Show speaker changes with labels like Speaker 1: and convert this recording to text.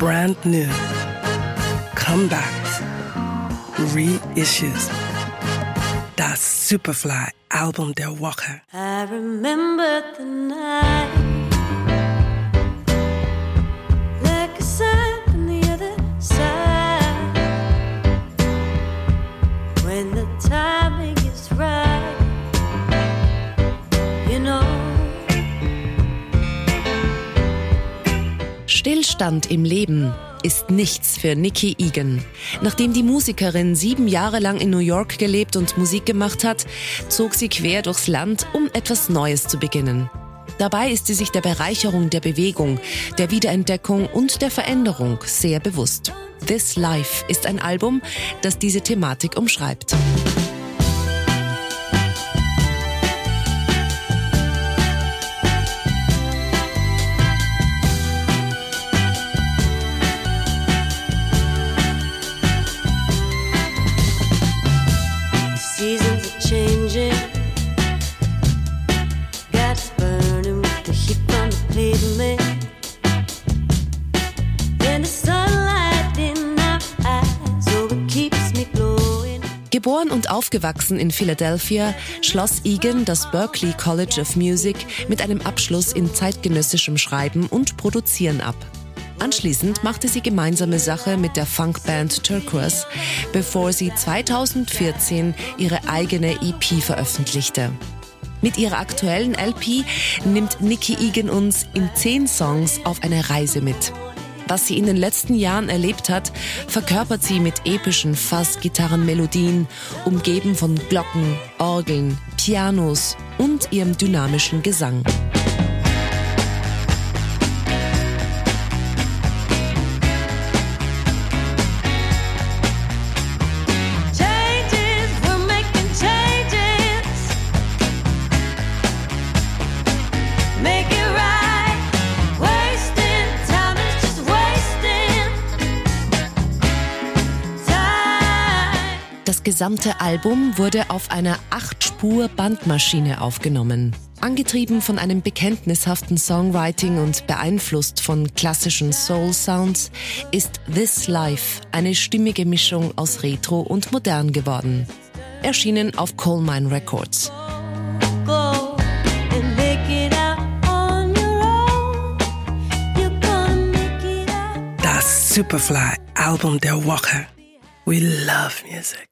Speaker 1: brand new, comebacks, reissues. Das Superfly Album der Woche.
Speaker 2: I remember the night. When the timing is right. You know.
Speaker 3: Stillstand im Leben ist nichts für Nikki Egan. Nachdem die Musikerin sieben Jahre lang in New York gelebt und Musik gemacht hat, zog sie quer durchs Land, um etwas Neues zu beginnen. Dabei ist sie sich der Bereicherung der Bewegung, der Wiederentdeckung und der Veränderung sehr bewusst. This Life ist ein Album, das diese Thematik umschreibt. Geboren und aufgewachsen in Philadelphia, schloss Egan das Berklee College of Music mit einem Abschluss in zeitgenössischem Schreiben und Produzieren ab. Anschließend machte sie gemeinsame Sache mit der Funkband Turquoise, bevor sie 2014 ihre eigene EP veröffentlichte. Mit ihrer aktuellen LP nimmt Nikki Egan uns in zehn Songs auf eine Reise mit. Was sie in den letzten Jahren erlebt hat, verkörpert sie mit epischen Fass-Gitarrenmelodien, umgeben von Glocken, Orgeln, Pianos und ihrem dynamischen Gesang. Das gesamte Album wurde auf einer 8-Spur-Bandmaschine aufgenommen. Angetrieben von einem bekenntnishaften Songwriting und beeinflusst von klassischen Soul-Sounds, ist This Life eine stimmige Mischung aus Retro und Modern geworden. Erschienen auf Coal Mine Records.
Speaker 1: Das Superfly Album der Woche. We love music.